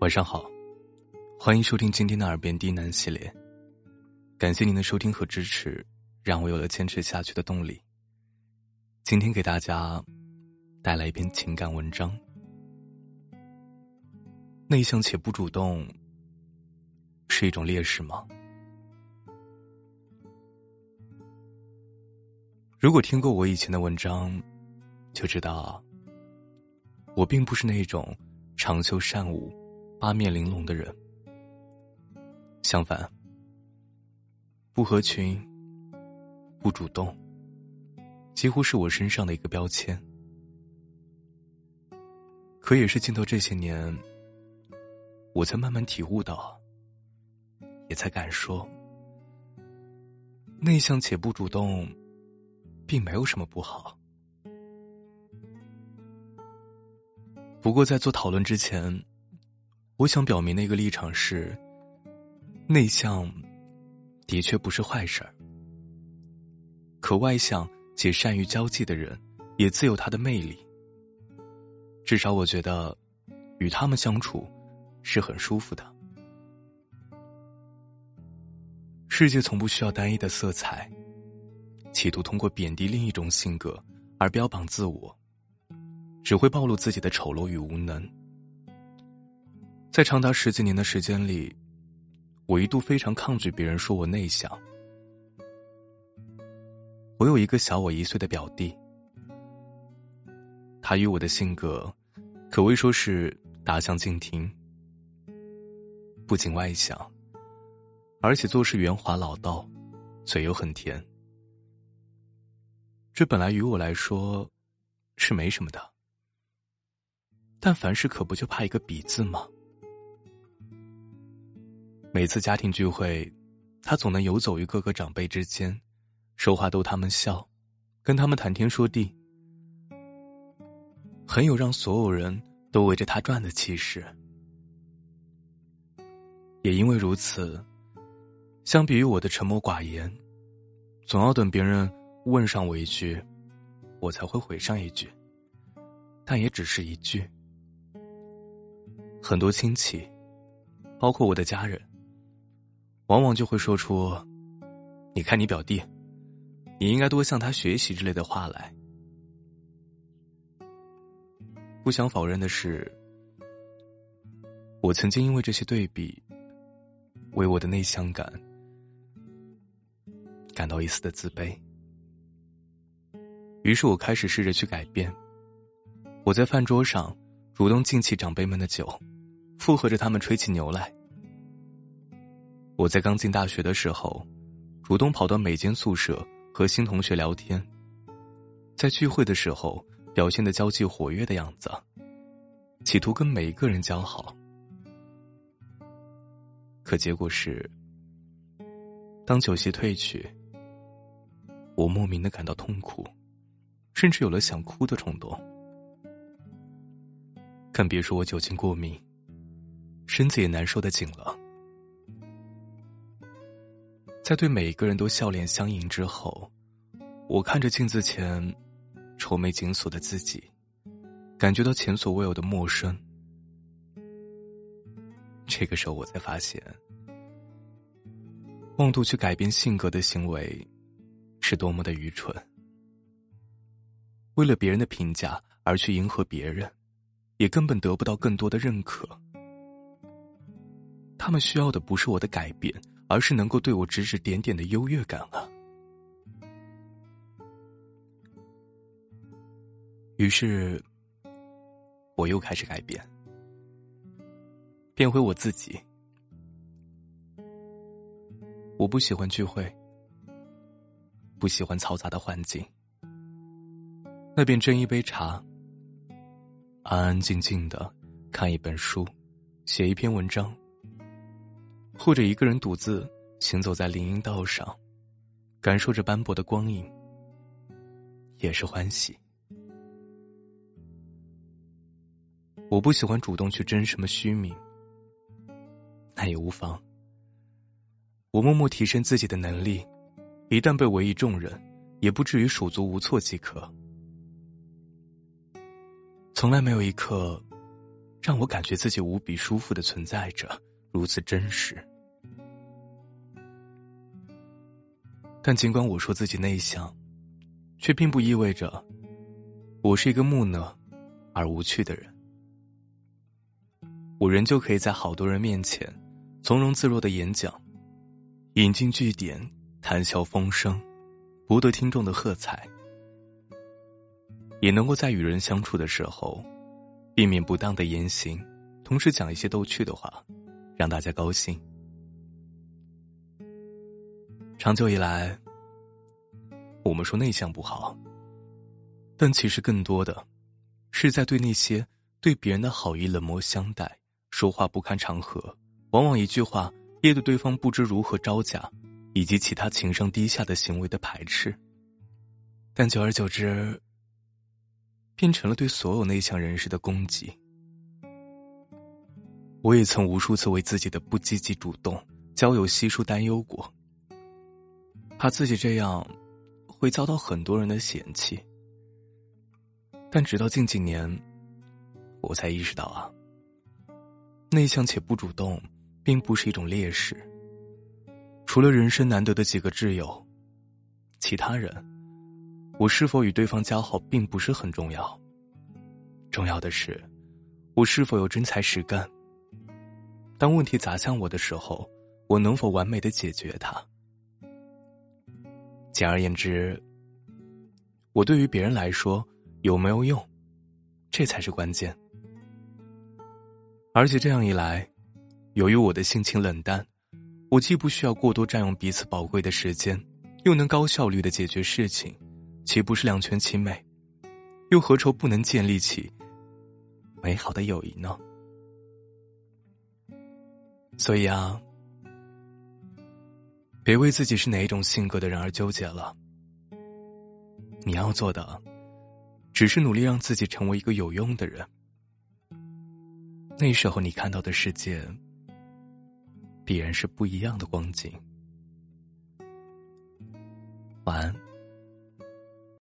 晚上好，欢迎收听今天的《耳边低喃》系列。感谢您的收听和支持，让我有了坚持下去的动力。今天给大家带来一篇情感文章：内向且不主动是一种劣势吗？如果听过我以前的文章，就知道我并不是那种长袖善舞。八面玲珑的人，相反，不合群、不主动，几乎是我身上的一个标签。可也是近到这些年，我才慢慢体悟到，也才敢说，内向且不主动，并没有什么不好。不过在做讨论之前。我想表明的一个立场是：内向的确不是坏事儿，可外向且善于交际的人也自有他的魅力。至少我觉得，与他们相处是很舒服的。世界从不需要单一的色彩，企图通过贬低另一种性格而标榜自我，只会暴露自己的丑陋与无能。在长达十几年的时间里，我一度非常抗拒别人说我内向。我有一个小我一岁的表弟，他与我的性格可谓说是大相径庭。不仅外向，而且做事圆滑老道，嘴又很甜。这本来于我来说是没什么的，但凡事可不就怕一个“比”字吗？每次家庭聚会，他总能游走于各个长辈之间，说话逗他们笑，跟他们谈天说地，很有让所有人都围着他转的气势。也因为如此，相比于我的沉默寡言，总要等别人问上我一句，我才会回上一句，但也只是一句。很多亲戚，包括我的家人。往往就会说出：“你看你表弟，你应该多向他学习”之类的话来。不想否认的是，我曾经因为这些对比，为我的内向感感到一丝的自卑。于是我开始试着去改变。我在饭桌上主动敬起长辈们的酒，附和着他们吹起牛来。我在刚进大学的时候，主动跑到每间宿舍和新同学聊天，在聚会的时候表现的交际活跃的样子，企图跟每一个人交好。可结果是，当酒席退去，我莫名的感到痛苦，甚至有了想哭的冲动。更别说我酒精过敏，身子也难受的紧了。在对每一个人都笑脸相迎之后，我看着镜子前愁眉紧锁的自己，感觉到前所未有的陌生。这个时候，我才发现，妄图去改变性格的行为，是多么的愚蠢。为了别人的评价而去迎合别人，也根本得不到更多的认可。他们需要的不是我的改变。而是能够对我指指点点的优越感了。于是，我又开始改变，变回我自己。我不喜欢聚会，不喜欢嘈杂的环境，那便斟一杯茶，安安静静的看一本书，写一篇文章。或者一个人独自行走在林荫道上，感受着斑驳的光影，也是欢喜。我不喜欢主动去争什么虚名，那也无妨。我默默提升自己的能力，一旦被委以重任，也不至于手足无措即可。从来没有一刻让我感觉自己无比舒服的存在着，如此真实。但尽管我说自己内向，却并不意味着我是一个木讷而无趣的人。我仍旧可以在好多人面前从容自若的演讲，引经据典，谈笑风生，博得听众的喝彩。也能够在与人相处的时候，避免不当的言行，同时讲一些逗趣的话，让大家高兴。长久以来，我们说内向不好，但其实更多的，是在对那些对别人的好意冷漠相待、说话不看场合、往往一句话噎得对方不知如何招架，以及其他情商低下的行为的排斥。但久而久之，变成了对所有内向人士的攻击。我也曾无数次为自己的不积极主动、交友稀疏担忧过。怕自己这样会遭到很多人的嫌弃，但直到近几年，我才意识到啊，内向且不主动，并不是一种劣势。除了人生难得的几个挚友，其他人，我是否与对方交好并不是很重要。重要的是，我是否有真才实干。当问题砸向我的时候，我能否完美的解决它？简而言之，我对于别人来说有没有用，这才是关键。而且这样一来，由于我的性情冷淡，我既不需要过多占用彼此宝贵的时间，又能高效率的解决事情，岂不是两全其美？又何愁不能建立起美好的友谊呢？所以啊。别为自己是哪一种性格的人而纠结了。你要做的，只是努力让自己成为一个有用的人。那时候你看到的世界，必然是不一样的光景。晚安。